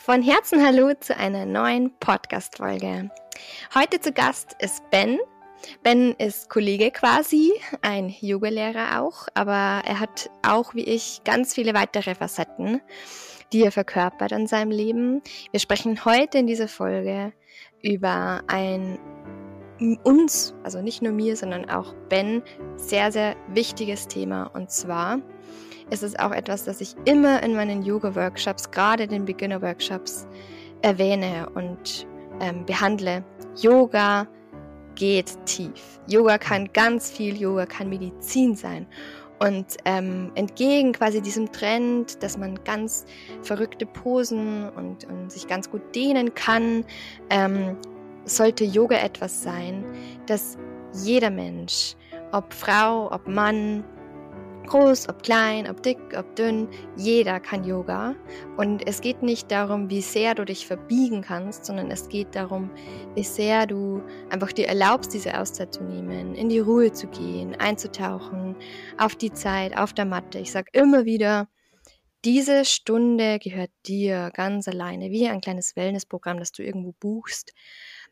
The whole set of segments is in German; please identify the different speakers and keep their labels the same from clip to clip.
Speaker 1: Von Herzen Hallo zu einer neuen Podcast-Folge. Heute zu Gast ist Ben. Ben ist Kollege quasi, ein Yogalehrer auch, aber er hat auch wie ich ganz viele weitere Facetten, die er verkörpert in seinem Leben. Wir sprechen heute in dieser Folge über ein uns, also nicht nur mir, sondern auch Ben, sehr, sehr wichtiges Thema. Und zwar ist es auch etwas, das ich immer in meinen Yoga-Workshops, gerade den Beginner-Workshops, erwähne und ähm, behandle. Yoga geht tief. Yoga kann ganz viel, Yoga kann Medizin sein. Und ähm, entgegen quasi diesem Trend, dass man ganz verrückte Posen und, und sich ganz gut dehnen kann, ähm, sollte Yoga etwas sein, das jeder Mensch, ob Frau, ob Mann, groß, ob klein, ob dick, ob dünn, jeder kann Yoga. Und es geht nicht darum, wie sehr du dich verbiegen kannst, sondern es geht darum, wie sehr du einfach dir erlaubst, diese Auszeit zu nehmen, in die Ruhe zu gehen, einzutauchen, auf die Zeit, auf der Matte. Ich sage immer wieder, diese Stunde gehört dir ganz alleine, wie ein kleines Wellnessprogramm, das du irgendwo buchst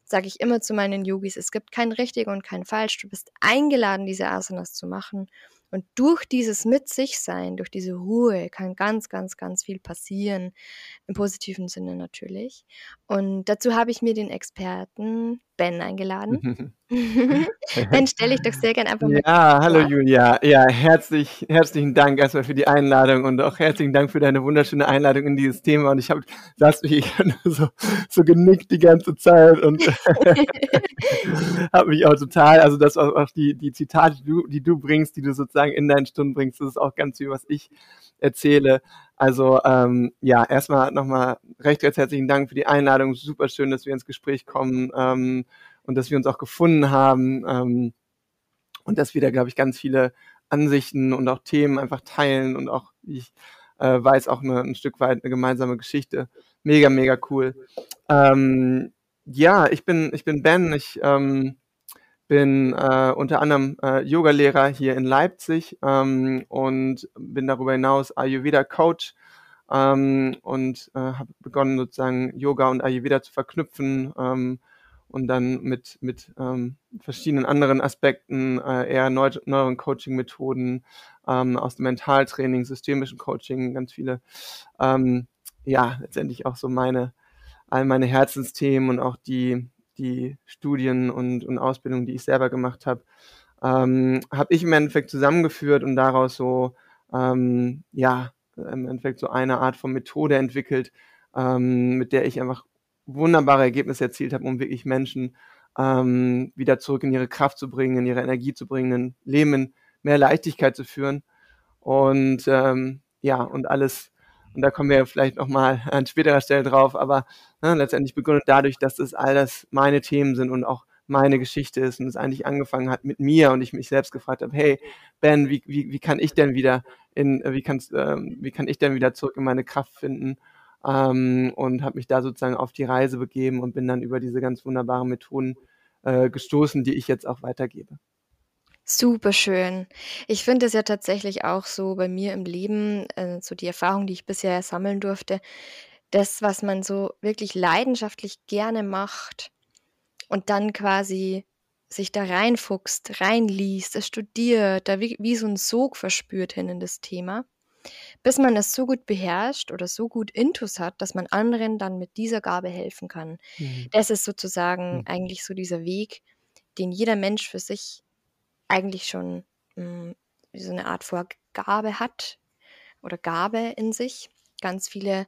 Speaker 1: sage ich immer zu meinen Yogis, es gibt kein richtig und kein falsch. Du bist eingeladen, diese Asanas zu machen. Und durch dieses Mit sich sein, durch diese Ruhe kann ganz, ganz, ganz viel passieren. Im positiven Sinne natürlich. Und dazu habe ich mir den Experten Ben eingeladen. ben, stelle ich doch sehr gerne einfach
Speaker 2: mal. Ja, hallo Julia. Ja, herzlich, herzlichen Dank erstmal für die Einladung und auch herzlichen Dank für deine wunderschöne Einladung in dieses Thema. Und ich habe, saß mich so, so genickt die ganze Zeit und habe mich auch total, also das auch, auch die, die Zitate, die du, die du bringst, die du sozusagen in deinen Stunden bringst, das ist auch ganz viel, was ich erzähle. Also ähm, ja, erstmal nochmal recht, recht herzlichen Dank für die Einladung. Super schön, dass wir ins Gespräch kommen ähm, und dass wir uns auch gefunden haben ähm, und dass wir da, glaube ich, ganz viele Ansichten und auch Themen einfach teilen und auch, wie ich äh, weiß, auch eine, ein Stück weit eine gemeinsame Geschichte. Mega, mega cool. Ähm, ja, ich bin, ich bin Ben. Ich ähm, bin äh, unter anderem äh, Yogalehrer hier in Leipzig ähm, und bin darüber hinaus Ayurveda-Coach ähm, und äh, habe begonnen sozusagen Yoga und Ayurveda zu verknüpfen ähm, und dann mit, mit ähm, verschiedenen anderen Aspekten, äh, eher neu neueren Coaching-Methoden ähm, aus dem Mentaltraining, systemischen Coaching, ganz viele, ähm, ja, letztendlich auch so meine, all meine Herzensthemen und auch die, die Studien und, und Ausbildungen, die ich selber gemacht habe, ähm, habe ich im Endeffekt zusammengeführt und daraus so, ähm, ja, im Endeffekt so eine Art von Methode entwickelt, ähm, mit der ich einfach wunderbare Ergebnisse erzielt habe, um wirklich Menschen ähm, wieder zurück in ihre Kraft zu bringen, in ihre Energie zu bringen, ein Leben in mehr Leichtigkeit zu führen. Und ähm, ja, und alles und da kommen wir vielleicht nochmal an späterer Stelle drauf, aber ne, letztendlich begründet dadurch, dass das all das meine Themen sind und auch meine Geschichte ist und es eigentlich angefangen hat mit mir und ich mich selbst gefragt habe, hey Ben, wie, wie, wie kann ich denn wieder in, wie kannst, ähm, wie kann ich denn wieder zurück in meine Kraft finden? Ähm, und habe mich da sozusagen auf die Reise begeben und bin dann über diese ganz wunderbaren Methoden äh, gestoßen, die ich jetzt auch weitergebe.
Speaker 1: Super schön. Ich finde es ja tatsächlich auch so bei mir im Leben, äh, so die Erfahrung, die ich bisher sammeln durfte, das, was man so wirklich leidenschaftlich gerne macht und dann quasi sich da reinfuchst, reinliest, es studiert, da wie, wie so ein Sog verspürt hin in das Thema, bis man es so gut beherrscht oder so gut intus hat, dass man anderen dann mit dieser Gabe helfen kann. Mhm. Das ist sozusagen mhm. eigentlich so dieser Weg, den jeder Mensch für sich eigentlich schon mh, hm, so eine Art Vorgabe hat oder Gabe in sich. Ganz viele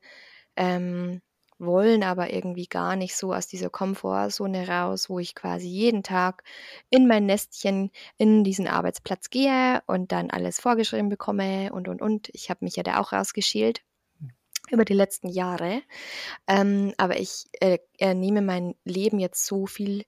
Speaker 1: ähm, wollen aber irgendwie gar nicht so aus dieser Komfortzone raus, wo ich quasi jeden Tag in mein Nestchen in diesen Arbeitsplatz gehe und dann alles vorgeschrieben bekomme und und und. Ich habe mich ja da auch rausgeschält über die letzten Jahre. Ähm, aber ich äh, nehme mein Leben jetzt so viel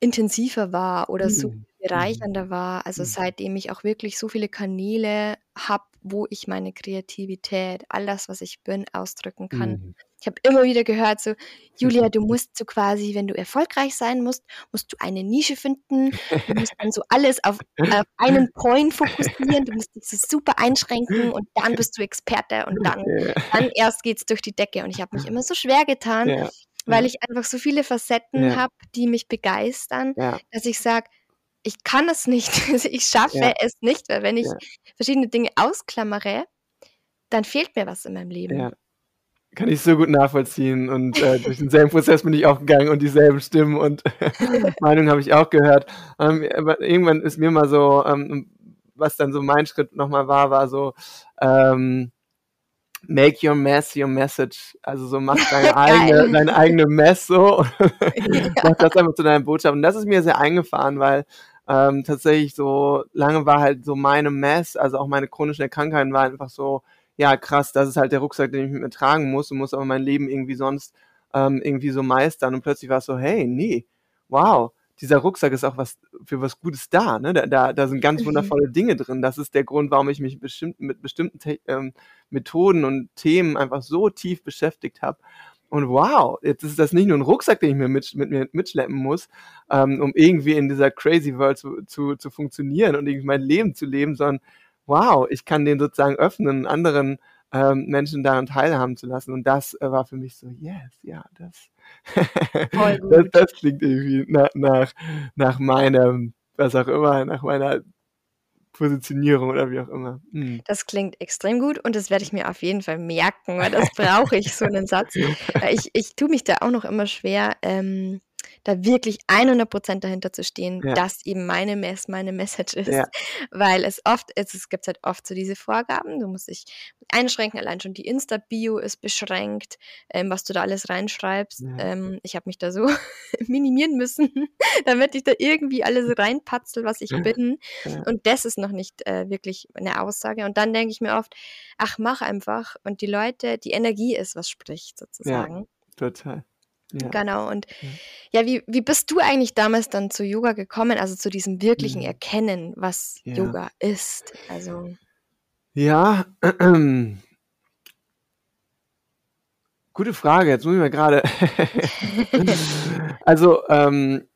Speaker 1: intensiver war oder so mhm. Bereichernder war. Also mhm. seitdem ich auch wirklich so viele Kanäle habe, wo ich meine Kreativität, all das, was ich bin, ausdrücken kann. Mhm. Ich habe immer wieder gehört, so, Julia, du musst so quasi, wenn du erfolgreich sein musst, musst du eine Nische finden. Du musst dann so alles auf, auf einen Point fokussieren. Du musst dich so super einschränken und dann bist du Experte und dann, ja. dann erst geht's durch die Decke. Und ich habe mich immer so schwer getan, ja. weil ich einfach so viele Facetten ja. habe, die mich begeistern, dass ich sage, ich kann es nicht. ich schaffe es nicht, weil wenn ich verschiedene Dinge ausklammere, dann fehlt mir was in meinem Leben. Ja
Speaker 2: kann ich so gut nachvollziehen und äh, durch denselben Prozess bin ich auch gegangen und dieselben Stimmen und Meinungen habe ich auch gehört. Ähm, aber irgendwann ist mir mal so, ähm, was dann so mein Schritt nochmal war, war so, ähm, make your mess your message. Also so mach deine eigene, deine eigene Mess so mach das einfach zu deiner Botschaft. Und das ist mir sehr eingefahren, weil ähm, tatsächlich so lange war halt so meine Mess, also auch meine chronischen Erkrankheiten war einfach so, ja, krass, das ist halt der Rucksack, den ich mit mir tragen muss und muss aber mein Leben irgendwie sonst ähm, irgendwie so meistern. Und plötzlich war es so, hey, nee, wow, dieser Rucksack ist auch was für was Gutes da. Ne? Da, da, da sind ganz mhm. wundervolle Dinge drin. Das ist der Grund, warum ich mich bestimmt, mit bestimmten Te ähm, Methoden und Themen einfach so tief beschäftigt habe. Und wow, jetzt ist das nicht nur ein Rucksack, den ich mir mit, mit mir mitschleppen muss, ähm, um irgendwie in dieser crazy World zu, zu, zu funktionieren und irgendwie mein Leben zu leben, sondern wow, ich kann den sozusagen öffnen, anderen ähm, Menschen daran teilhaben zu lassen. Und das äh, war für mich so, yes, ja, das, das, das, klingt irgendwie nach, nach, nach meinem, was auch immer, nach meiner Positionierung oder wie auch immer.
Speaker 1: Hm. Das klingt extrem gut und das werde ich mir auf jeden Fall merken, weil das brauche ich, so einen Satz. Ich, ich tue mich da auch noch immer schwer, ähm, da wirklich 100% dahinter zu stehen, ja. dass eben meine Mess meine Message ist. Ja. Weil es oft ist, es gibt halt oft so diese Vorgaben, du musst dich einschränken, allein schon die Insta-Bio ist beschränkt, ähm, was du da alles reinschreibst. Ja. Ähm, ich habe mich da so minimieren müssen, damit ich da irgendwie alles reinpatzel, was ich bin. Und das ist noch nicht äh, wirklich eine Aussage. Und dann denke ich mir oft, ach, mach einfach. Und die Leute, die Energie ist, was spricht sozusagen. Ja,
Speaker 2: total.
Speaker 1: Ja. Genau. Und ja, ja wie, wie bist du eigentlich damals dann zu Yoga gekommen, also zu diesem wirklichen mhm. Erkennen, was ja. Yoga ist? Also.
Speaker 2: Ja, äh, gute Frage. Jetzt muss ich mal gerade. also, ähm,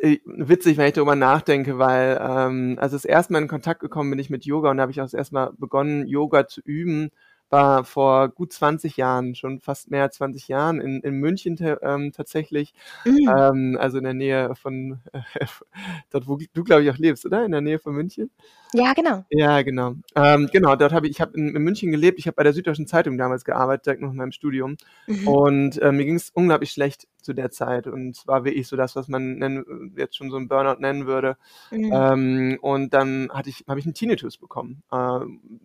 Speaker 2: äh, witzig, wenn ich darüber nachdenke, weil ähm, also das erste Mal in Kontakt gekommen bin ich mit Yoga und da habe ich auch das erste Mal begonnen, Yoga zu üben war vor gut 20 Jahren, schon fast mehr als 20 Jahren in, in München ähm, tatsächlich, mhm. ähm, also in der Nähe von äh, dort, wo du glaube ich auch lebst, oder? In der Nähe von München?
Speaker 1: Ja, genau.
Speaker 2: Ja, genau. Ähm, genau, dort habe ich, ich habe in, in, München gelebt, ich habe bei der Süddeutschen Zeitung damals gearbeitet, direkt noch in meinem Studium mhm. und äh, mir ging es unglaublich schlecht zu der Zeit und zwar wirklich so das, was man nennen, jetzt schon so ein Burnout nennen würde. Mhm. Ähm, und dann hatte ich, habe ich einen Tinnitus bekommen. Äh,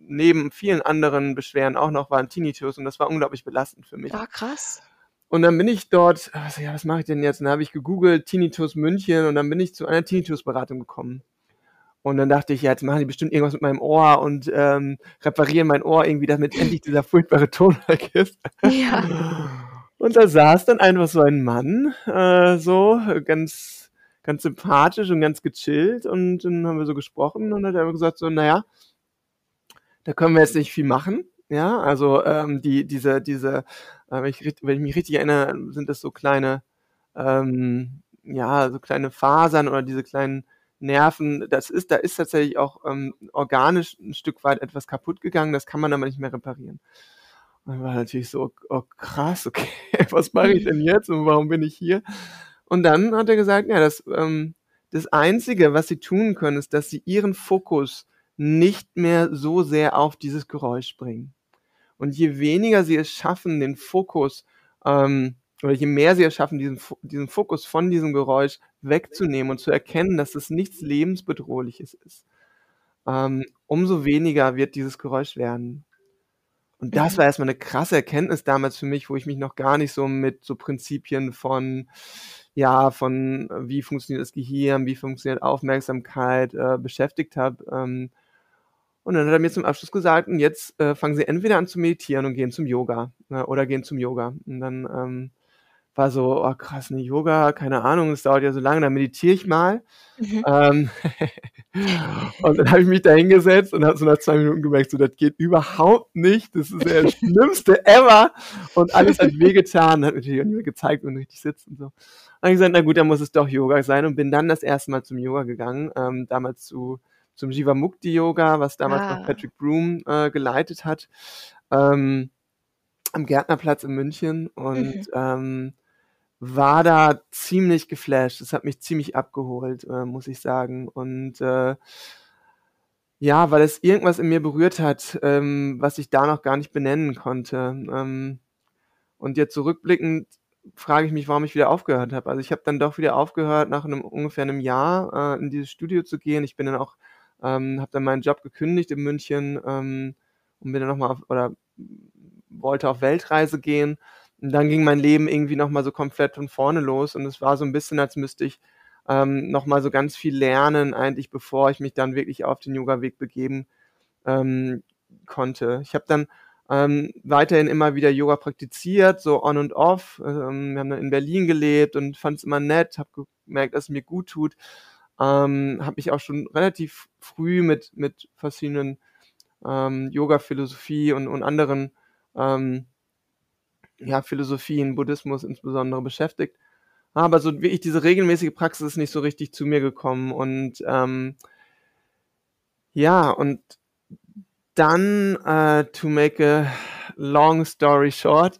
Speaker 2: neben vielen anderen Beschwerden auch noch war ein Tinnitus und das war unglaublich belastend für mich.
Speaker 1: Ah, krass.
Speaker 2: Und dann bin ich dort, also, ja, was mache ich denn jetzt? Und dann habe ich gegoogelt Tinnitus München und dann bin ich zu einer Tinnitus-Beratung gekommen. Und dann dachte ich, ja, jetzt machen die bestimmt irgendwas mit meinem Ohr und ähm, reparieren mein Ohr irgendwie, damit endlich dieser furchtbare Ton weg ist. Ja. Und da saß dann einfach so ein Mann, äh, so ganz, ganz sympathisch und ganz gechillt. Und dann haben wir so gesprochen und dann hat er gesagt so, naja, da können wir jetzt nicht viel machen. Ja, also ähm, die, diese, diese, äh, wenn, ich, wenn ich mich richtig erinnere, sind das so kleine, ähm, ja, so kleine Fasern oder diese kleinen Nerven. Das ist, da ist tatsächlich auch ähm, organisch ein Stück weit etwas kaputt gegangen. Das kann man aber nicht mehr reparieren. Und dann war natürlich so, oh krass, okay, was mache ich denn jetzt und warum bin ich hier? Und dann hat er gesagt, ja, das, ähm, das Einzige, was sie tun können, ist, dass sie ihren Fokus nicht mehr so sehr auf dieses Geräusch bringen. Und je weniger sie es schaffen, den Fokus, ähm, oder je mehr sie es schaffen, diesen, diesen Fokus von diesem Geräusch wegzunehmen und zu erkennen, dass es nichts Lebensbedrohliches ist, ähm, umso weniger wird dieses Geräusch werden. Und das war erstmal eine krasse Erkenntnis damals für mich, wo ich mich noch gar nicht so mit so Prinzipien von, ja, von äh, wie funktioniert das Gehirn, wie funktioniert Aufmerksamkeit äh, beschäftigt habe. Ähm, und dann hat er mir zum Abschluss gesagt, und jetzt äh, fangen Sie entweder an zu meditieren und gehen zum Yoga äh, oder gehen zum Yoga. Und dann ähm, war so, oh krass, ne Yoga, keine Ahnung, das dauert ja so lange, dann meditiere ich mal. Mhm. Ähm, und dann habe ich mich da hingesetzt und habe so nach zwei Minuten gemerkt, so das geht überhaupt nicht, das ist der schlimmste ever und alles hat wehgetan, hat natürlich auch nicht mehr gezeigt und richtig sitzt und so. Dann habe ich gesagt, na gut, dann muss es doch Yoga sein und bin dann das erste Mal zum Yoga gegangen, ähm, damals zu zum Jivamukti Yoga, was damals ah. noch Patrick Broom äh, geleitet hat, ähm, am Gärtnerplatz in München und mhm. ähm, war da ziemlich geflasht. Das hat mich ziemlich abgeholt, äh, muss ich sagen. Und äh, ja, weil es irgendwas in mir berührt hat, ähm, was ich da noch gar nicht benennen konnte. Ähm, und jetzt zurückblickend frage ich mich, warum ich wieder aufgehört habe. Also ich habe dann doch wieder aufgehört, nach einem ungefähr einem Jahr äh, in dieses Studio zu gehen. Ich bin dann auch, ähm, habe dann meinen Job gekündigt in München ähm, und bin dann nochmal oder wollte auf Weltreise gehen und dann ging mein Leben irgendwie nochmal so komplett von vorne los und es war so ein bisschen, als müsste ich ähm, nochmal so ganz viel lernen, eigentlich, bevor ich mich dann wirklich auf den Yoga-Weg begeben ähm, konnte. Ich habe dann ähm, weiterhin immer wieder Yoga praktiziert, so on und off. Ähm, wir haben dann in Berlin gelebt und fand es immer nett, habe gemerkt, dass es mir gut tut. Ähm, habe mich auch schon relativ früh mit, mit verschiedenen ähm, Yoga-Philosophie und, und anderen ähm, ja, Philosophien, Buddhismus insbesondere beschäftigt. Aber so wirklich diese regelmäßige Praxis ist nicht so richtig zu mir gekommen. Und ähm, ja, und dann, uh, to make a long story short,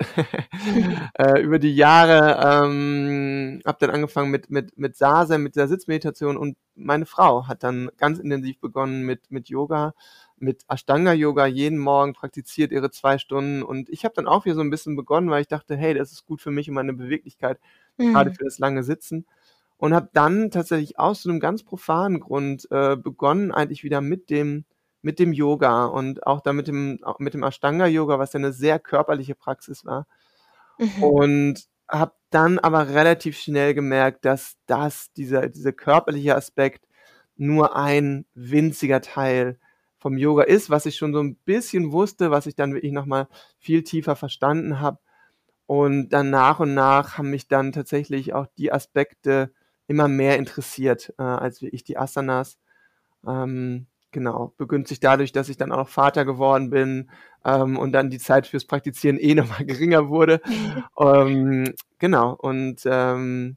Speaker 2: äh, über die Jahre ähm, habe dann angefangen mit mit mit Sase, mit der Sitzmeditation und meine Frau hat dann ganz intensiv begonnen mit mit Yoga mit Ashtanga-Yoga jeden Morgen praktiziert ihre zwei Stunden und ich habe dann auch wieder so ein bisschen begonnen, weil ich dachte, hey, das ist gut für mich und meine Beweglichkeit, mhm. gerade für das lange Sitzen und habe dann tatsächlich aus so einem ganz profanen Grund äh, begonnen, eigentlich wieder mit dem mit dem Yoga und auch da mit dem mit dem Ashtanga-Yoga, was ja eine sehr körperliche Praxis war mhm. und habe dann aber relativ schnell gemerkt, dass das dieser dieser körperliche Aspekt nur ein winziger Teil vom Yoga ist, was ich schon so ein bisschen wusste, was ich dann wirklich nochmal viel tiefer verstanden habe. Und dann nach und nach haben mich dann tatsächlich auch die Aspekte immer mehr interessiert, äh, als ich die Asanas. Ähm, genau, begünstigt dadurch, dass ich dann auch Vater geworden bin ähm, und dann die Zeit fürs Praktizieren eh nochmal geringer wurde. ähm, genau, und ähm,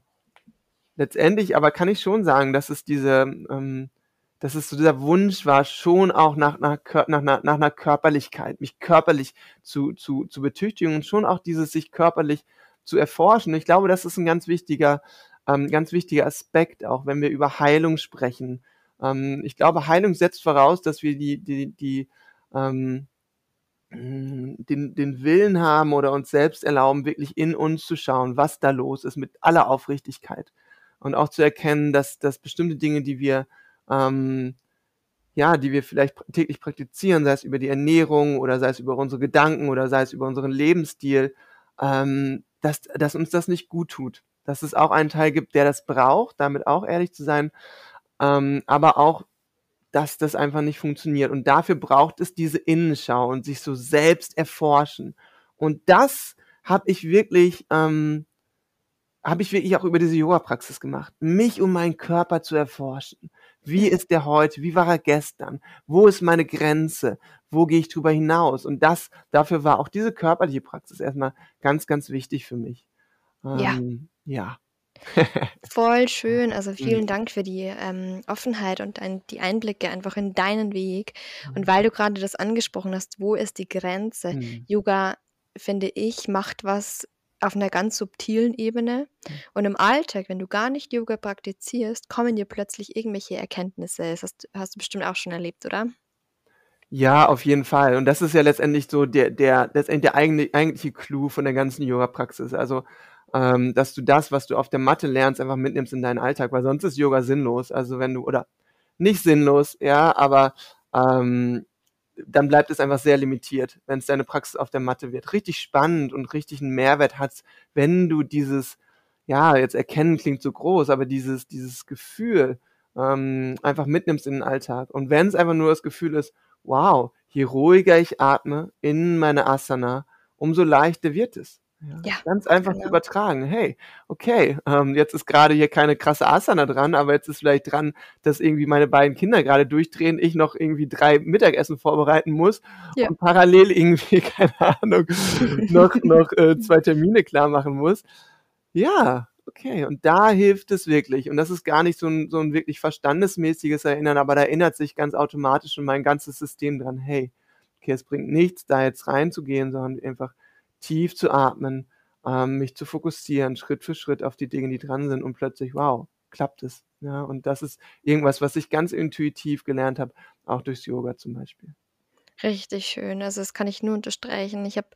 Speaker 2: letztendlich aber kann ich schon sagen, dass es diese, ähm, dass es so dieser Wunsch war, schon auch nach, nach, nach, nach, nach einer Körperlichkeit, mich körperlich zu, zu, zu betüchtigen und schon auch dieses sich körperlich zu erforschen. Ich glaube, das ist ein ganz wichtiger, ähm, ganz wichtiger Aspekt, auch wenn wir über Heilung sprechen. Ähm, ich glaube, Heilung setzt voraus, dass wir die, die, die, ähm, den, den Willen haben oder uns selbst erlauben, wirklich in uns zu schauen, was da los ist, mit aller Aufrichtigkeit. Und auch zu erkennen, dass, dass bestimmte Dinge, die wir ähm, ja, die wir vielleicht täglich praktizieren, sei es über die Ernährung oder sei es über unsere Gedanken oder sei es über unseren Lebensstil, ähm, dass, dass uns das nicht gut tut. Dass es auch einen Teil gibt, der das braucht, damit auch ehrlich zu sein, ähm, aber auch, dass das einfach nicht funktioniert. Und dafür braucht es diese Innenschau und sich so selbst erforschen. Und das habe ich wirklich ähm, habe ich wirklich auch über diese Yoga-Praxis gemacht, mich um meinen Körper zu erforschen. Wie ist der heute? Wie war er gestern? Wo ist meine Grenze? Wo gehe ich drüber hinaus? Und das, dafür war auch diese körperliche Praxis erstmal ganz, ganz wichtig für mich.
Speaker 1: Ähm, ja. ja. Voll schön. Also vielen mhm. Dank für die ähm, Offenheit und ein, die Einblicke einfach in deinen Weg. Und mhm. weil du gerade das angesprochen hast, wo ist die Grenze? Mhm. Yoga, finde ich, macht was auf einer ganz subtilen Ebene. Mhm. Und im Alltag, wenn du gar nicht Yoga praktizierst, kommen dir plötzlich irgendwelche Erkenntnisse. Das hast, hast du bestimmt auch schon erlebt, oder?
Speaker 2: Ja, auf jeden Fall. Und das ist ja letztendlich so der, der, letztendlich der eigentliche, eigentliche Clou von der ganzen Yoga-Praxis. Also, ähm, dass du das, was du auf der Matte lernst, einfach mitnimmst in deinen Alltag, weil sonst ist Yoga sinnlos. Also wenn du, oder nicht sinnlos, ja, aber ähm, dann bleibt es einfach sehr limitiert, wenn es deine Praxis auf der Matte wird. Richtig spannend und richtig einen Mehrwert hat, wenn du dieses, ja, jetzt erkennen klingt so groß, aber dieses, dieses Gefühl ähm, einfach mitnimmst in den Alltag. Und wenn es einfach nur das Gefühl ist, wow, je ruhiger ich atme in meine Asana, umso leichter wird es. Ja, ja, ganz einfach genau. zu übertragen. Hey, okay, ähm, jetzt ist gerade hier keine krasse Asana dran, aber jetzt ist vielleicht dran, dass irgendwie meine beiden Kinder gerade durchdrehen, ich noch irgendwie drei Mittagessen vorbereiten muss ja. und parallel irgendwie, keine Ahnung, noch, noch äh, zwei Termine klar machen muss. Ja, okay, und da hilft es wirklich. Und das ist gar nicht so ein, so ein wirklich verstandesmäßiges Erinnern, aber da erinnert sich ganz automatisch schon mein ganzes System dran, hey, okay, es bringt nichts, da jetzt reinzugehen, sondern einfach tief zu atmen, ähm, mich zu fokussieren, Schritt für Schritt auf die Dinge, die dran sind und plötzlich, wow, klappt es. Ja, und das ist irgendwas, was ich ganz intuitiv gelernt habe, auch durchs Yoga zum Beispiel.
Speaker 1: Richtig schön. Also das kann ich nur unterstreichen. Ich habe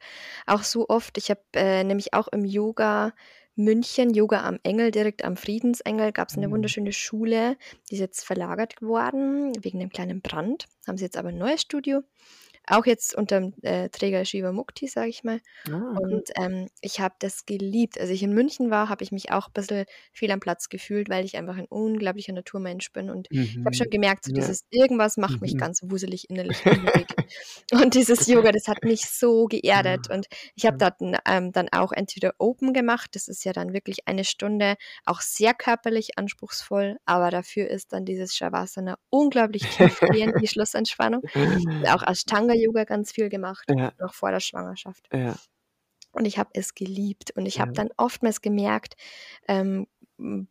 Speaker 1: auch so oft, ich habe äh, nämlich auch im Yoga München, Yoga am Engel, direkt am Friedensengel, gab es eine mhm. wunderschöne Schule. Die ist jetzt verlagert worden wegen einem kleinen Brand. Haben sie jetzt aber ein neues Studio. Auch jetzt unter dem äh, Träger Shiva Mukti, sage ich mal. Ah, okay. Und ähm, ich habe das geliebt. Als ich in München war, habe ich mich auch ein bisschen fehl am Platz gefühlt, weil ich einfach ein unglaublicher Naturmensch bin. Und mhm. ich habe schon gemerkt, so ja. dieses irgendwas macht mhm. mich ganz wuselig innerlich. und dieses Yoga, das hat mich so geerdet. Ja. Und ich habe dort ähm, dann auch entweder Open gemacht. Das ist ja dann wirklich eine Stunde, auch sehr körperlich anspruchsvoll. Aber dafür ist dann dieses Shavasana unglaublich tiefgehend, die Schlussentspannung. auch Ashtanga Yoga ganz viel gemacht, ja. noch vor der Schwangerschaft. Ja. Und ich habe es geliebt. Und ich ja. habe dann oftmals gemerkt, ähm,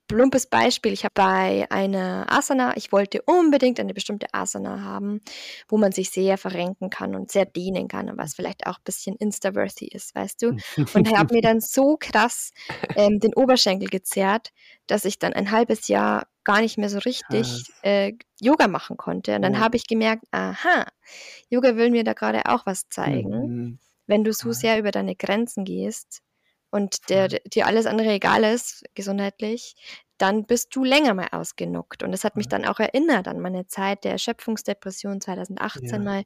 Speaker 1: plumpes Beispiel, ich habe bei einer Asana, ich wollte unbedingt eine bestimmte Asana haben, wo man sich sehr verrenken kann und sehr dehnen kann und was vielleicht auch ein bisschen insta-worthy ist, weißt du? Und habe mir dann so krass ähm, den Oberschenkel gezerrt, dass ich dann ein halbes Jahr gar nicht mehr so richtig äh, Yoga machen konnte. Und dann ja. habe ich gemerkt, aha, Yoga will mir da gerade auch was zeigen. Mhm. Wenn du so sehr über deine Grenzen gehst und der, dir alles andere egal ist, gesundheitlich, dann bist du länger mal ausgenuckt. Und das hat mich dann auch erinnert an meine Zeit der Erschöpfungsdepression 2018 ja. mal,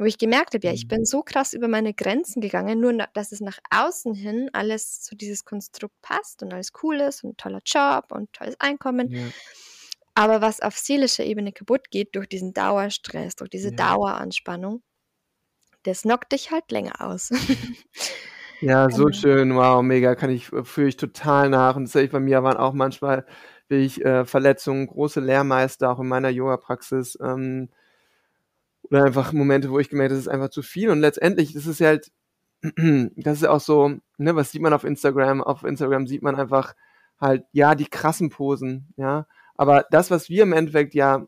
Speaker 1: wo ich gemerkt habe, ja, ich mhm. bin so krass über meine Grenzen gegangen, nur dass es nach außen hin alles zu dieses Konstrukt passt und alles cool ist und toller Job und tolles Einkommen. Ja. Aber was auf seelischer Ebene kaputt geht durch diesen Dauerstress, durch diese ja. Daueranspannung, das knockt dich halt länger aus.
Speaker 2: Ja, so genau. schön, wow, mega, kann ich, äh, fühle ich total nach. Und tatsächlich bei mir waren auch manchmal ich äh, Verletzungen, große Lehrmeister, auch in meiner Yoga-Praxis. Ähm, oder einfach Momente, wo ich gemerkt habe, das ist einfach zu viel. Und letztendlich, das ist halt, das ist auch so, ne, was sieht man auf Instagram? Auf Instagram sieht man einfach halt, ja, die krassen Posen, ja. Aber das, was wir im Endeffekt ja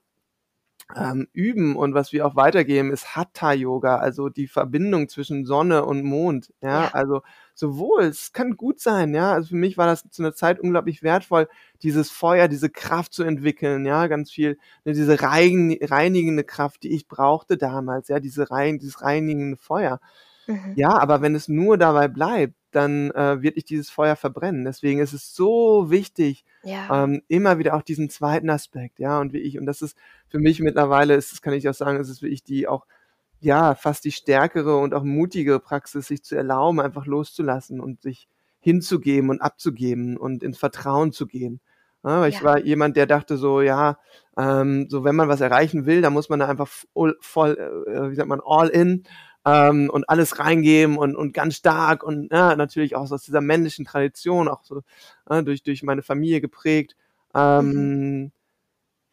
Speaker 2: ähm, üben und was wir auch weitergeben, ist Hatha-Yoga, also die Verbindung zwischen Sonne und Mond. Ja? ja, also sowohl, es kann gut sein, ja. Also für mich war das zu einer Zeit unglaublich wertvoll, dieses Feuer, diese Kraft zu entwickeln, ja, ganz viel, ne, diese rein, reinigende Kraft, die ich brauchte damals, ja, diese rein, dieses reinigende Feuer. Mhm. Ja, aber wenn es nur dabei bleibt, dann äh, wird ich dieses Feuer verbrennen. Deswegen ist es so wichtig, ja. ähm, immer wieder auch diesen zweiten Aspekt, ja, und wie ich, und das ist für mich mittlerweile, ist, das kann ich auch sagen, ist es wirklich die auch, ja, fast die stärkere und auch mutige Praxis, sich zu erlauben, einfach loszulassen und sich hinzugeben und abzugeben und ins Vertrauen zu gehen. Ja, ich ja. war jemand, der dachte so, ja, ähm, so wenn man was erreichen will, dann muss man da einfach voll, voll äh, wie sagt man, all in ähm, und alles reingeben und, und ganz stark und ja, natürlich auch aus dieser männlichen Tradition, auch so äh, durch, durch meine Familie geprägt. Ähm, mhm.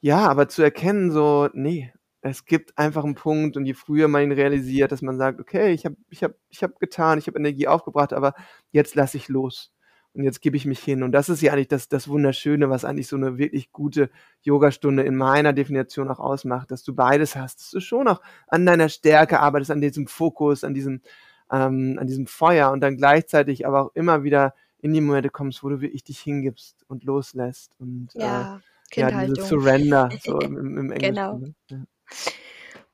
Speaker 2: Ja, aber zu erkennen, so, nee, es gibt einfach einen Punkt und je früher man ihn realisiert, dass man sagt, okay, ich habe ich hab, ich hab getan, ich habe Energie aufgebracht, aber jetzt lasse ich los und jetzt gebe ich mich hin. Und das ist ja eigentlich das, das Wunderschöne, was eigentlich so eine wirklich gute Yogastunde in meiner Definition auch ausmacht, dass du beides hast, dass du schon auch an deiner Stärke arbeitest, an diesem Fokus, an diesem, ähm, an diesem Feuer und dann gleichzeitig aber auch immer wieder in die Momente kommst, wo du wirklich dich hingibst und loslässt und
Speaker 1: ja,
Speaker 2: äh, ja dieses Surrender so im, im Englischen. Genau. Ne? Ja.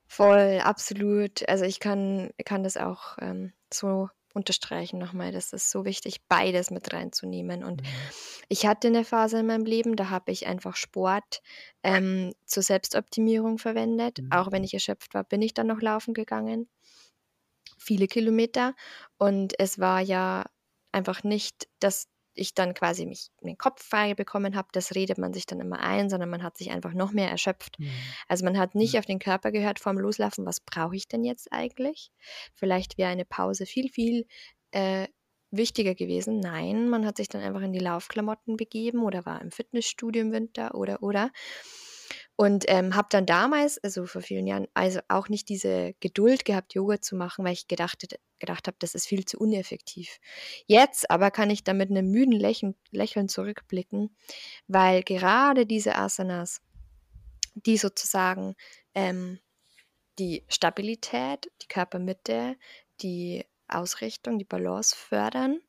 Speaker 1: Voll, absolut. Also ich kann, kann das auch ähm, so unterstreichen nochmal. Das ist so wichtig, beides mit reinzunehmen. Und mhm. ich hatte eine Phase in meinem Leben, da habe ich einfach Sport ähm, zur Selbstoptimierung verwendet. Mhm. Auch wenn ich erschöpft war, bin ich dann noch laufen gegangen. Viele Kilometer. Und es war ja einfach nicht das ich dann quasi mich den Kopf frei bekommen habe, das redet man sich dann immer ein, sondern man hat sich einfach noch mehr erschöpft. Mhm. Also man hat nicht mhm. auf den Körper gehört vorm Loslaufen, was brauche ich denn jetzt eigentlich? Vielleicht wäre eine Pause viel, viel äh, wichtiger gewesen. Nein, man hat sich dann einfach in die Laufklamotten begeben oder war im Fitnessstudio im Winter oder oder. Und ähm, habe dann damals, also vor vielen Jahren, also auch nicht diese Geduld gehabt, Yoga zu machen, weil ich gedacht, gedacht habe, das ist viel zu uneffektiv. Jetzt aber kann ich da mit einem müden Lächeln, Lächeln zurückblicken, weil gerade diese Asanas, die sozusagen ähm, die Stabilität, die Körpermitte, die Ausrichtung, die Balance fördern,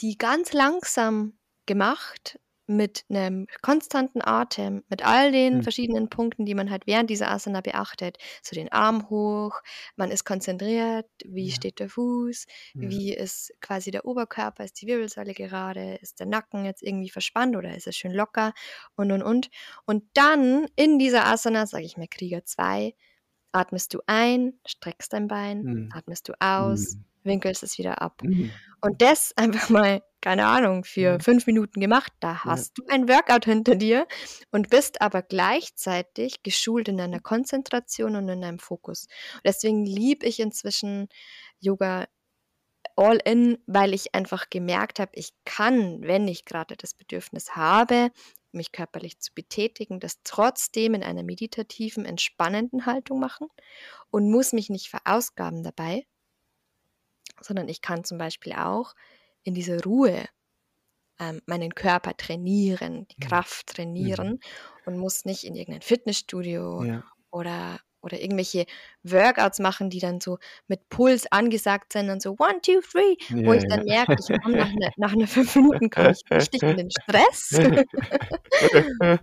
Speaker 1: die ganz langsam gemacht mit einem konstanten Atem, mit all den mhm. verschiedenen Punkten, die man halt während dieser Asana beachtet. So den Arm hoch, man ist konzentriert, wie ja. steht der Fuß, ja. wie ist quasi der Oberkörper, ist die Wirbelsäule gerade, ist der Nacken jetzt irgendwie verspannt oder ist es schön locker und und und. Und dann in dieser Asana, sage ich mir Krieger 2, atmest du ein, streckst dein Bein, mhm. atmest du aus, mhm. winkelst es wieder ab. Mhm. Und das einfach mal, keine Ahnung, für mhm. fünf Minuten gemacht, da hast ja. du ein Workout hinter dir und bist aber gleichzeitig geschult in deiner Konzentration und in deinem Fokus. Und deswegen liebe ich inzwischen Yoga all in, weil ich einfach gemerkt habe, ich kann, wenn ich gerade das Bedürfnis habe, mich körperlich zu betätigen, das trotzdem in einer meditativen, entspannenden Haltung machen und muss mich nicht verausgaben dabei, sondern ich kann zum Beispiel auch in dieser Ruhe ähm, meinen Körper trainieren, die mhm. Kraft trainieren mhm. und muss nicht in irgendein Fitnessstudio ja. oder oder irgendwelche Workouts machen, die dann so mit Puls angesagt sind und so one, two, three, ja, wo ich dann ja. merke, ich komme nach, ne, nach einer fünf Minuten komme ich richtig in den Stress.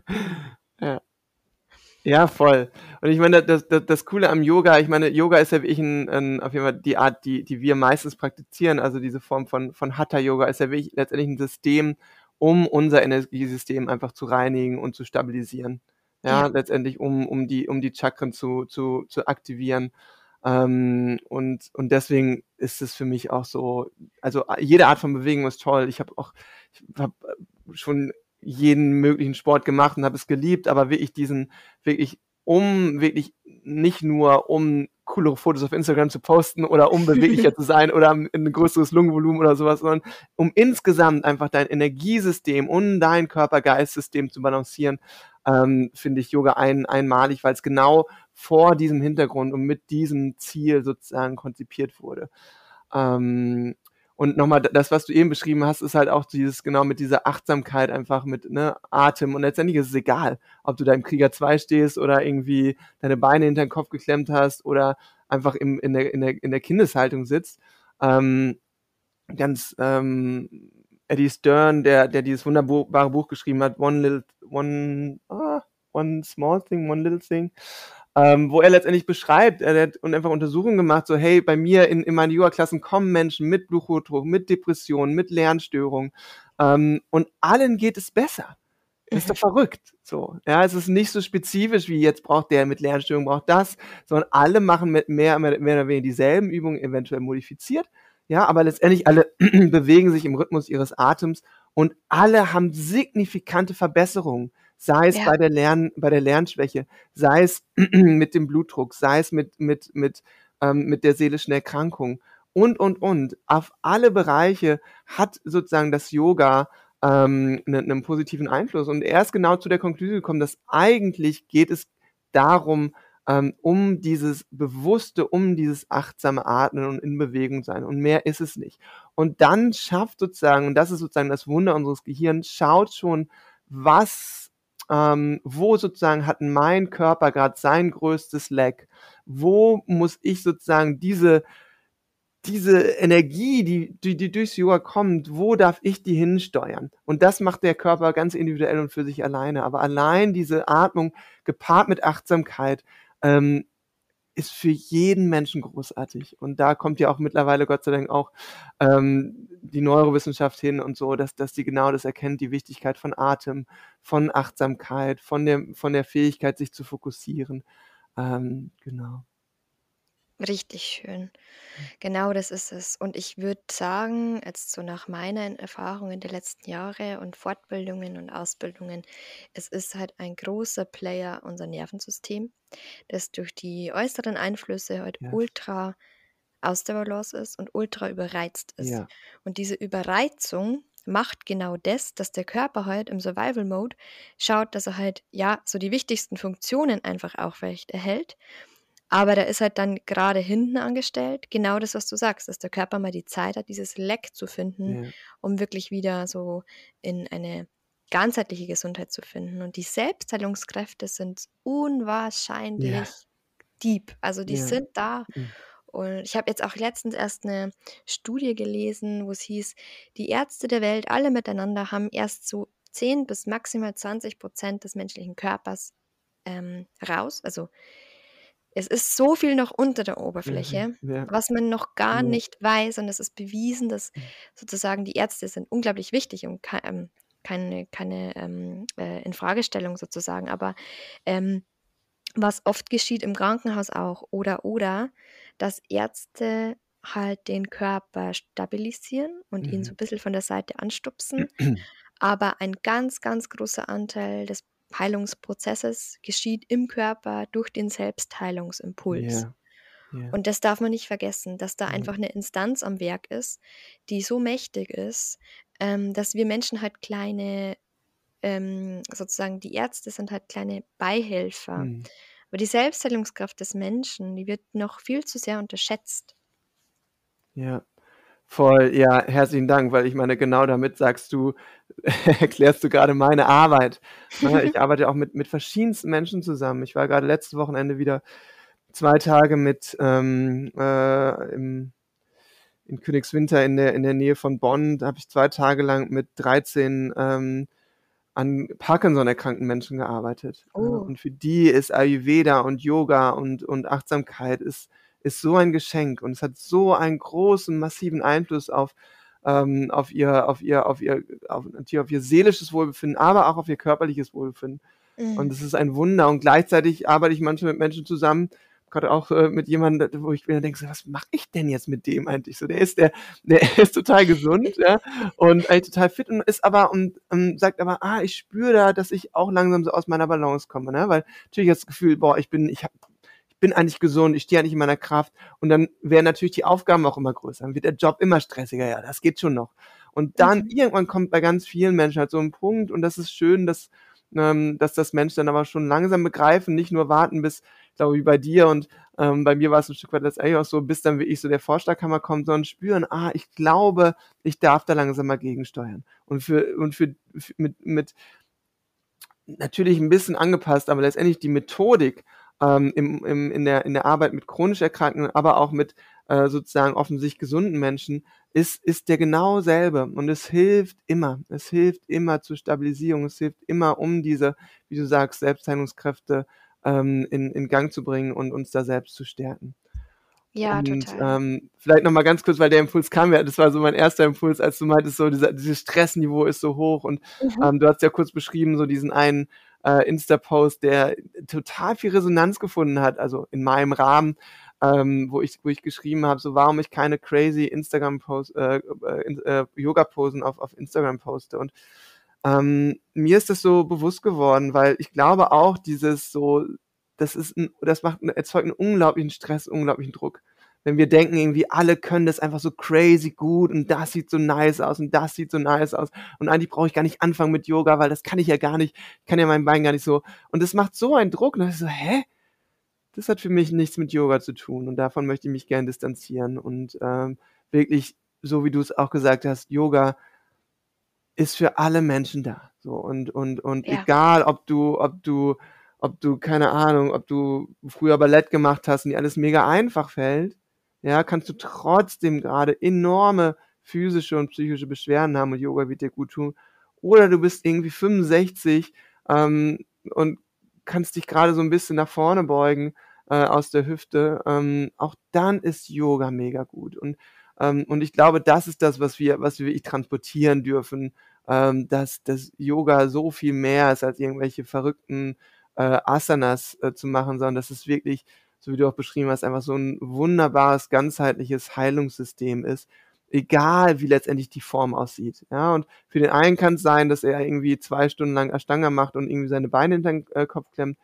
Speaker 2: ja. ja, voll. Und ich meine, das, das, das Coole am Yoga, ich meine, Yoga ist ja wirklich ein, ein, auf jeden Fall die Art, die, die wir meistens praktizieren, also diese Form von, von Hatha-Yoga ist ja wirklich letztendlich ein System, um unser Energiesystem einfach zu reinigen und zu stabilisieren ja, ja, letztendlich, um, um die, um die Chakren zu, zu, zu aktivieren. Ähm, und, und deswegen ist es für mich auch so, also jede Art von Bewegung ist toll. Ich habe auch, ich habe schon jeden möglichen Sport gemacht und habe es geliebt, aber wirklich diesen, wirklich, um wirklich nicht nur um coolere Fotos auf Instagram zu posten oder um beweglicher zu sein oder ein größeres Lungenvolumen oder sowas, sondern um insgesamt einfach dein Energiesystem und dein Körper-Geist-System zu balancieren ähm, finde ich Yoga ein, einmalig, weil es genau vor diesem Hintergrund und mit diesem Ziel sozusagen konzipiert wurde. Ähm, und nochmal, das, was du eben beschrieben hast, ist halt auch dieses, genau mit dieser Achtsamkeit einfach mit ne, Atem. Und letztendlich ist es egal, ob du da im Krieger 2 stehst oder irgendwie deine Beine hinter den Kopf geklemmt hast oder einfach im, in, der, in, der, in der Kindeshaltung sitzt. Ähm, ganz ähm, Eddie Stern, der, der dieses wunderbare Buch geschrieben hat, One Little, One, ah, One Small Thing, One Little Thing, ähm, wo er letztendlich beschreibt, er hat und einfach Untersuchungen gemacht, so hey, bei mir in, in meinen Yoga-Klassen kommen Menschen mit Bluthochdruck, mit Depressionen, mit Lernstörungen ähm, und allen geht es besser. Das ist doch verrückt. So, ja, es ist nicht so spezifisch wie jetzt braucht der mit Lernstörungen braucht das, sondern alle machen mit mehr, mehr, mehr oder weniger dieselben Übungen, eventuell modifiziert ja, aber letztendlich alle bewegen sich im Rhythmus ihres Atems und alle haben signifikante Verbesserungen, sei es ja. bei der Lern bei der Lernschwäche, sei es mit dem Blutdruck, sei es mit mit mit ähm, mit der seelischen Erkrankung und und und auf alle Bereiche hat sozusagen das Yoga ähm, einen, einen positiven Einfluss und er ist genau zu der Konklusion gekommen, dass eigentlich geht es darum, ähm, um dieses bewusste, um dieses achtsame Atmen und in Bewegung sein. Und mehr ist es nicht. Und dann schafft sozusagen, und das ist sozusagen das Wunder unseres Gehirns, schaut schon, was, ähm, wo sozusagen hat mein Körper gerade sein größtes Leck? Wo muss ich sozusagen diese diese Energie, die, die, die durchs Yoga kommt, wo darf ich die hinsteuern? Und das macht der Körper ganz individuell und für sich alleine. Aber allein diese Atmung gepaart mit Achtsamkeit ähm, ist für jeden Menschen großartig. Und da kommt ja auch mittlerweile Gott sei Dank auch ähm, die Neurowissenschaft hin und so, dass, dass die genau das erkennt, die Wichtigkeit von Atem, von Achtsamkeit, von der, von der Fähigkeit, sich zu fokussieren. Ähm, genau.
Speaker 1: Richtig schön. Genau das ist es. Und ich würde sagen, jetzt so nach meinen Erfahrungen der letzten Jahre und Fortbildungen und Ausbildungen, es ist halt ein großer Player unser Nervensystem, das durch die äußeren Einflüsse halt Ja. ultra aus der Balance ist und ultra überreizt ist.
Speaker 2: Ja.
Speaker 1: Und diese Überreizung macht genau das, dass der Körper halt im Survival Mode schaut, dass er halt ja so die wichtigsten Funktionen einfach aufrecht erhält. Aber da ist halt dann gerade hinten angestellt, genau das, was du sagst, dass der Körper mal die Zeit hat, dieses Leck zu finden,
Speaker 2: Ja.
Speaker 1: um wirklich wieder so in eine ganzheitliche Gesundheit zu finden. Und die Selbstheilungskräfte sind unwahrscheinlich deep. Also die
Speaker 2: Ja.
Speaker 1: sind da.
Speaker 2: Mhm.
Speaker 1: Und ich habe jetzt auch letztens erst eine Studie gelesen, wo es hieß, die Ärzte der Welt alle miteinander haben erst so 10 bis maximal 20 Prozent des menschlichen Körpers ähm, raus. Also es ist so viel noch unter der Oberfläche,
Speaker 2: Mhm. Ja.
Speaker 1: was man noch gar
Speaker 2: Ja.
Speaker 1: nicht weiß. Und es ist bewiesen, dass
Speaker 2: Mhm.
Speaker 1: sozusagen die Ärzte sind unglaublich wichtig und ke ähm, keine, keine ähm, äh, Infragestellung sozusagen. Aber ähm, was oft geschieht im Krankenhaus auch oder oder, dass Ärzte halt den Körper stabilisieren und ihn so
Speaker 2: Mhm.
Speaker 1: ein bisschen von der Seite anstupsen. Aber ein ganz, ganz großer Anteil des Heilungsprozesses geschieht im Körper durch den Selbstheilungsimpuls.
Speaker 2: Ja. Ja.
Speaker 1: Und das darf man nicht vergessen, dass da
Speaker 2: Ja.
Speaker 1: einfach eine Instanz am Werk ist, die so mächtig ist, ähm, dass wir Menschen halt kleine, ähm, sozusagen die Ärzte sind halt kleine Beihelfer.
Speaker 2: Mhm.
Speaker 1: Aber die Selbstheilungskraft des Menschen, die wird noch viel zu sehr unterschätzt.
Speaker 2: Ja, voll. Ja, herzlichen Dank, weil ich meine, genau damit sagst du erklärst du gerade meine Arbeit, ne? Ich arbeite auch mit mit verschiedensten Menschen zusammen. Ich war gerade letztes Wochenende wieder 2 Tage mit, ähm, äh, im in Königswinter in der in der Nähe von Bonn. Da habe ich 2 Tage lang mit 13, ähm, an Parkinson erkrankten Menschen gearbeitet.
Speaker 1: Oh.
Speaker 2: und für die ist Ayurveda und Yoga und und Achtsamkeit ist ist so ein Geschenk und es hat so einen großen, massiven Einfluss auf ähm, auf ihr auf ihr auf ihr auf auf ihr seelisches Wohlbefinden, aber auch auf ihr körperliches Wohlbefinden. Und
Speaker 1: Mhm.
Speaker 2: es ist ein Wunder und gleichzeitig arbeite ich manchmal mit Menschen zusammen, grade auch, äh, mit jemandem, wo ich mir denke so: „Was mache ich denn jetzt mit dem eigentlich so?“ Der ist der der ist total gesund, ja, und eigentlich total fit und ist aber und, ähm, sagt aber: „Ah, ich spüre da, dass ich auch langsam so aus meiner Balance komme“, ne? Weil natürlich das Gefühl: „Boah, ich bin ich habe bin eigentlich gesund, ich stehe eigentlich in meiner Kraft.“ Und dann werden natürlich die Aufgaben auch immer größer, dann wird der Job immer stressiger. Ja, das geht schon noch. Und dann
Speaker 1: Mhm.
Speaker 2: irgendwann kommt bei ganz vielen Menschen halt so 'n Punkt und das ist schön, dass ähm, dass das Menschen dann aber schon langsam begreifen, nicht nur warten bis ich glaube wie bei dir und, ähm, bei mir war's 'n Stück weit letztendlich auch so, bis dann wirklich so der Vorschlaghammer kommt, sondern spüren: „Ah, ich glaube, ich darf da langsam mal gegensteuern.“ Und für und für f mit mit natürlich 'n bisschen angepasst, aber letztendlich die Methodik, ähm, im im in der in der Arbeit mit chronisch Erkrankten, aber auch mit, äh, sozusagen offensichtlich gesunden Menschen ist ist der genau selbe und es hilft immer. Es hilft immer zur Stabilisierung. Es hilft immer, um diese, wie du sagst, Selbstheilungskräfte, ähm, in in Gang zu bringen und uns da selbst zu stärken.
Speaker 1: Ja,
Speaker 2: Und,
Speaker 1: total.
Speaker 2: ähm, vielleicht noch mal ganz kurz, weil der Impuls kam ja das war so mein erster Impuls, als du meintest, so dieser dieses Stressniveau ist so hoch und,
Speaker 1: Mhm.
Speaker 2: ähm, du hast ja kurz beschrieben, so diesen einen, äh, Insta-Post, der total viel Resonanz gefunden hat, also in meinem Rahmen, ähm, wo ich wo ich geschrieben habe, so warum ich keine crazy Instagram-Post äh, äh, äh, Yoga-Posen auf auf Instagram poste. Und, ähm, mir ist das so bewusst geworden, weil ich glaube auch dieses so das ist 'n das macht erzeugt 'n unglaublichen Stress, unglaublichen Druck. Wenn wir denken irgendwie, alle können das einfach so crazy gut und das sieht so nice aus und das sieht so nice aus und eigentlich brauche ich gar nicht anfangen mit Yoga, weil das kann ich ja gar nicht. Ich kann ja mein Bein gar nicht so und das macht so einen Druck und dann ist so: „Hä? Das hat für mich nichts mit Yoga zu tun und davon möchte ich mich gern distanzieren.“ Und, ähm, wirklich, so wie du's auch gesagt hast, Yoga ist für alle Menschen da, so und und und
Speaker 1: Ja.
Speaker 2: egal, ob du ob du ob du, keine Ahnung, ob du früher Ballett gemacht hast und dir alles mega einfach fällt, ja, kannst du trotzdem grade enorme physische und psychische Beschwerden haben und Yoga wird dir gut tun. Oder du bist irgendwie 65, ähm, und kannst dich grade so 'n bisschen nach vorne beugen, äh, aus der Hüfte. Ähm, auch dann ist Yoga mega gut. Und, ähm und ich glaube, das ist das, was wir was wir wirklich transportieren dürfen, ähm, dass dass Yoga so viel mehr ist als irgendwelche verrückten, äh, Asanas, äh, zu machen, sondern dass es wirklich, so wie du auch beschrieben hast, einfach so 'n wunderbares, ganzheitliches Heilungssystem ist, egal wie letztendlich die Form aussieht, ja? Und für den einen kann's sein, dass er irgendwie 2 Stunden lang Ashtanga macht und irgendwie seine Beine hinter 'n, äh, Kopf klemmt,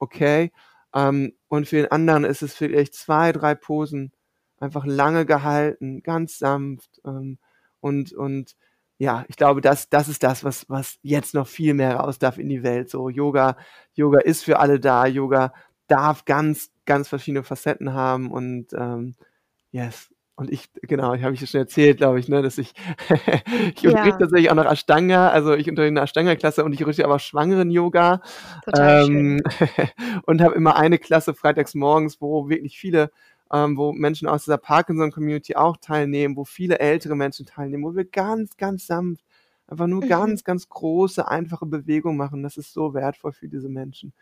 Speaker 2: okay. Ähm, und für den anderen ist es vielleicht 2, 3 Posen, einfach lange gehalten, ganz sanft ähm, und, und ja, ich glaube, das, das ist das, was, was jetzt noch viel mehr raus darf in die Welt. So, Yoga, Yoga ist für alle da, Yoga darf ganz, ganz verschiedene Facetten haben und ähm, yes. Und ich, genau, ich habe ich schon erzählt, glaube ich, ne, dass ich, ich ja. unterrichte tatsächlich auch noch Ashtanga, also ich unterrichte eine Ashtanga-Klasse und ich unterrichte aber Schwangeren-Yoga. Ähm, und habe immer eine Klasse freitags morgens, wo wirklich viele ähm, wo Menschen aus dieser Parkinson-Community auch teilnehmen, wo viele ältere Menschen teilnehmen, wo wir ganz, ganz sanft einfach nur mhm. ganz, ganz große, einfache Bewegungen machen. Das ist so wertvoll für diese Menschen.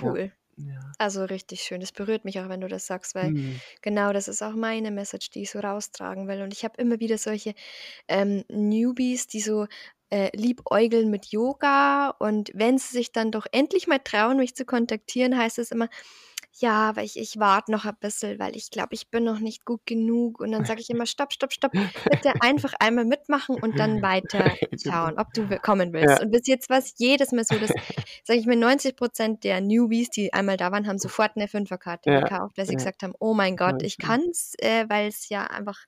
Speaker 1: Cool. Ja. Ja. Also richtig schön. Das berührt mich auch, wenn du das sagst, weil mhm. genau das ist auch meine Message, die ich so raustragen will. Und ich habe immer wieder solche ähm, Newbies, die so äh, liebäugeln mit Yoga. Und wenn sie sich dann doch endlich mal trauen, mich zu kontaktieren, heißt es immer, ja, aber ich, ich warte noch ein bisschen, weil ich glaube, ich bin noch nicht gut genug. Und dann sage ich immer, stopp, stopp, stopp, bitte einfach einmal mitmachen und dann weiter schauen, ob du kommen willst. Ja. Und bis jetzt war es jedes Mal so, dass, sage ich mir, 90 Prozent der Newbies, die einmal da waren, haben sofort eine Fünferkarte ja. gekauft, weil sie ja. gesagt haben, oh mein Gott, ich kann es, äh, weil es ja einfach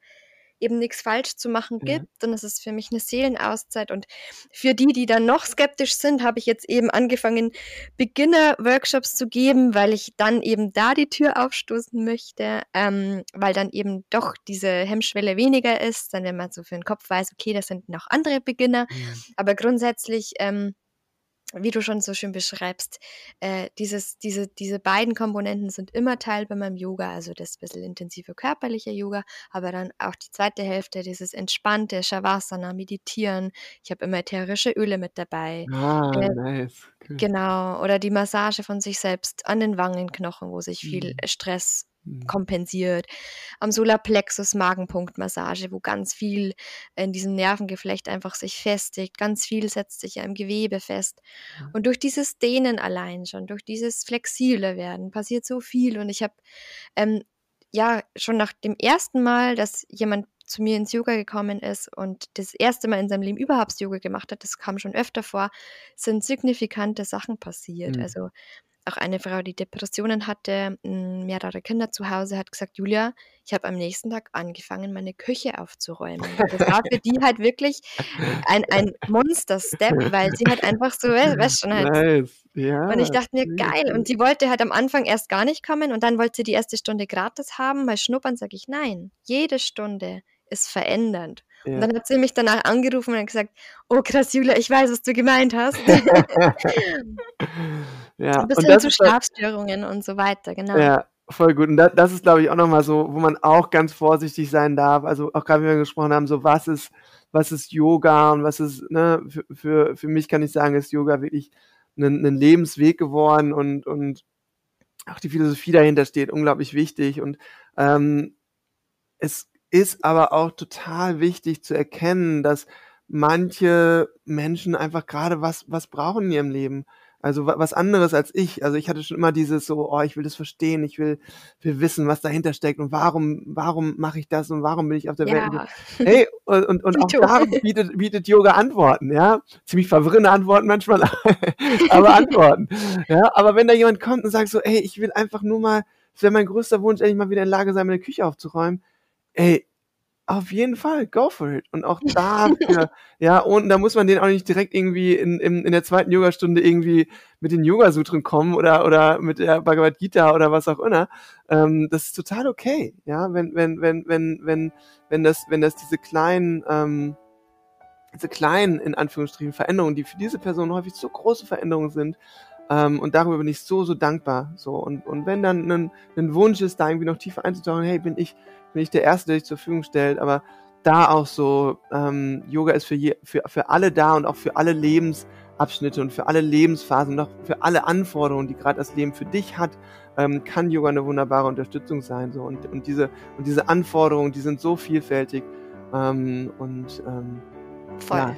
Speaker 1: eben nichts falsch zu machen gibt. Mhm. Und es ist für mich eine Seelenauszeit. Und für die, die dann noch skeptisch sind, habe ich jetzt eben angefangen, Beginner-Workshops zu geben, weil ich dann eben da die Tür aufstoßen möchte, ähm, weil dann eben doch diese Hemmschwelle weniger ist, dann wenn man so für den Kopf weiß, okay, das sind noch andere Beginner. Mhm. Aber grundsätzlich ähm, wie du schon so schön beschreibst, äh, dieses, diese, diese beiden Komponenten sind immer Teil bei meinem Yoga, also das bisschen intensive körperliche Yoga, aber dann auch die zweite Hälfte, dieses entspannte Shavasana, Meditieren. Ich habe immer ätherische Öle mit dabei.
Speaker 2: Ah, äh, nice.
Speaker 1: Cool. Genau, oder die Massage von sich selbst an den Wangenknochen, wo sich viel mhm. Stress. Kompensiert. Am Solarplexus Magenpunktmassage, wo ganz viel in diesem Nervengeflecht einfach sich festigt. Ganz viel setzt sich ja im Gewebe fest. Und durch dieses Dehnen allein schon, durch dieses flexibler werden, passiert so viel. Und ich habe ähm, ja schon nach dem ersten Mal, dass jemand zu mir ins Yoga gekommen ist und das erste Mal in seinem Leben überhaupt Yoga gemacht hat, das kam schon öfter vor, sind signifikante Sachen passiert. Mhm. Also auch eine Frau, die Depressionen hatte, mehrere Kinder zu Hause, hat gesagt, Julia, ich habe am nächsten Tag angefangen, meine Küche aufzuräumen. Das war für die halt wirklich ein, ein Monster-Step, weil sie halt einfach so, weißt schon halt. Nice. Ja, und ich dachte mir, geil. Und die wollte halt am Anfang erst gar nicht kommen und dann wollte sie die erste Stunde gratis haben. Bei Schnuppern sage ich, nein, jede Stunde ist verändernd. Ja. Und dann hat sie mich danach angerufen und gesagt, oh krass, Julia, ich weiß, was du gemeint hast. ja. Bis hin zu Schlafstörungen und so weiter, genau.
Speaker 2: Ja, voll gut. Und das, das ist, glaube ich, auch nochmal so, wo man auch ganz vorsichtig sein darf. Also auch gerade, wie wir gesprochen haben, so was ist, was ist Yoga und was ist, ne, für, für, für mich kann ich sagen, ist Yoga wirklich ein, ein Lebensweg geworden und, und auch die Philosophie dahinter steht unglaublich wichtig. Und ähm, es ist aber auch total wichtig zu erkennen, dass manche Menschen einfach gerade was, was brauchen in ihrem Leben. Also was anderes als ich. Also ich hatte schon immer dieses so, oh, ich will das verstehen, ich will, will wissen, was dahinter steckt und warum, warum mache ich das und warum bin ich auf der ja. Welt. Hey, und, und, und auch da bietet, bietet Yoga Antworten, ja. Ziemlich verwirrende Antworten manchmal, aber Antworten. Ja, aber wenn da jemand kommt und sagt so, hey, ich will einfach nur mal, es wäre mein größter Wunsch, endlich mal wieder in Lage sein, meine Küche aufzuräumen, ey, auf jeden Fall, go for it. Und auch dafür, ja, und da muss man den auch nicht direkt irgendwie in, in, in der zweiten Yogastunde irgendwie mit den Yogasutren kommen oder, oder mit der Bhagavad Gita oder was auch immer. Ähm, das ist total okay, ja, wenn, wenn, wenn, wenn, wenn, wenn das, wenn das diese kleinen, ähm, diese kleinen, in Anführungsstrichen, Veränderungen, die für diese Person häufig so große Veränderungen sind, ähm, und darüber bin ich so, so dankbar. So, und, und wenn dann ein, ein Wunsch ist, da irgendwie noch tiefer einzutauchen, hey, bin ich, bin ich der Erste, der dich zur Verfügung stellt, aber da auch so, ähm, Yoga ist für, je, für, für alle da und auch für alle Lebensabschnitte und für alle Lebensphasen und auch für alle Anforderungen, die gerade das Leben für dich hat, ähm, kann Yoga eine wunderbare Unterstützung sein. So. Und, und, diese, und diese Anforderungen, die sind so vielfältig. Ähm, und ähm,
Speaker 1: Voll. Ja,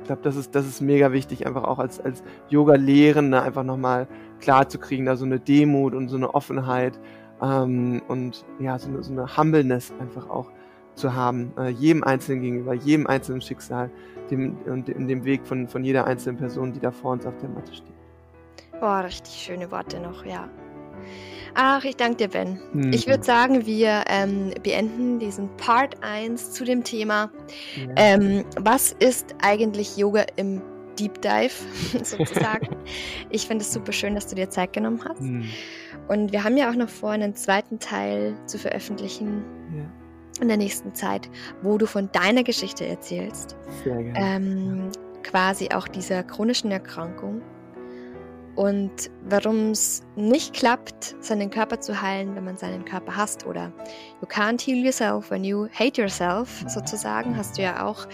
Speaker 2: ich glaube, das ist, das ist mega wichtig, einfach auch als, als Yoga-Lehrende einfach nochmal klar zu kriegen, da so eine Demut und so eine Offenheit ähm, und ja, so eine, so eine Humbleness einfach auch zu haben, äh, jedem Einzelnen gegenüber, jedem einzelnen Schicksal dem, und in dem Weg von, von jeder einzelnen Person, die da vor uns auf der Matte steht.
Speaker 1: Boah, richtig schöne Worte noch, ja. Ach, ich danke dir, Ben.
Speaker 2: Mhm.
Speaker 1: Ich würde sagen, wir ähm, beenden diesen Part 1 zu dem Thema.
Speaker 2: Ja.
Speaker 1: Ähm, was ist eigentlich Yoga im Deep Dive sozusagen? ich finde es super schön, dass du dir Zeit genommen hast.
Speaker 2: Mhm.
Speaker 1: Und wir haben ja auch noch vor, einen zweiten Teil zu veröffentlichen
Speaker 2: Ja,
Speaker 1: in der nächsten Zeit, wo du von deiner Geschichte erzählst.
Speaker 2: sehr gerne.
Speaker 1: ähm, quasi auch dieser chronischen Erkrankung und warum es nicht klappt, seinen Körper zu heilen, wenn man seinen Körper hasst oder you can't heal yourself when you hate yourself
Speaker 2: Mhm.
Speaker 1: sozusagen, hast du ja auch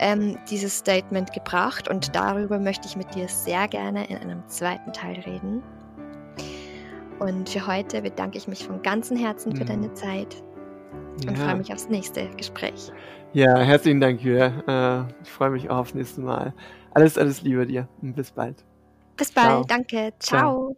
Speaker 1: ähm, dieses Statement gebracht und darüber möchte ich mit dir sehr gerne in einem zweiten Teil reden. Und für heute bedanke ich mich von ganzem Herzen für
Speaker 2: Mhm.
Speaker 1: deine Zeit und
Speaker 2: Ja.
Speaker 1: freue mich aufs nächste Gespräch.
Speaker 2: Ja, herzlichen Dank, Julia. Äh, ich freue mich auch aufs nächste Mal. Alles, alles Liebe dir und bis bald.
Speaker 1: Bis bald,
Speaker 2: Ciao.
Speaker 1: danke,
Speaker 2: Ciao.
Speaker 1: ciao.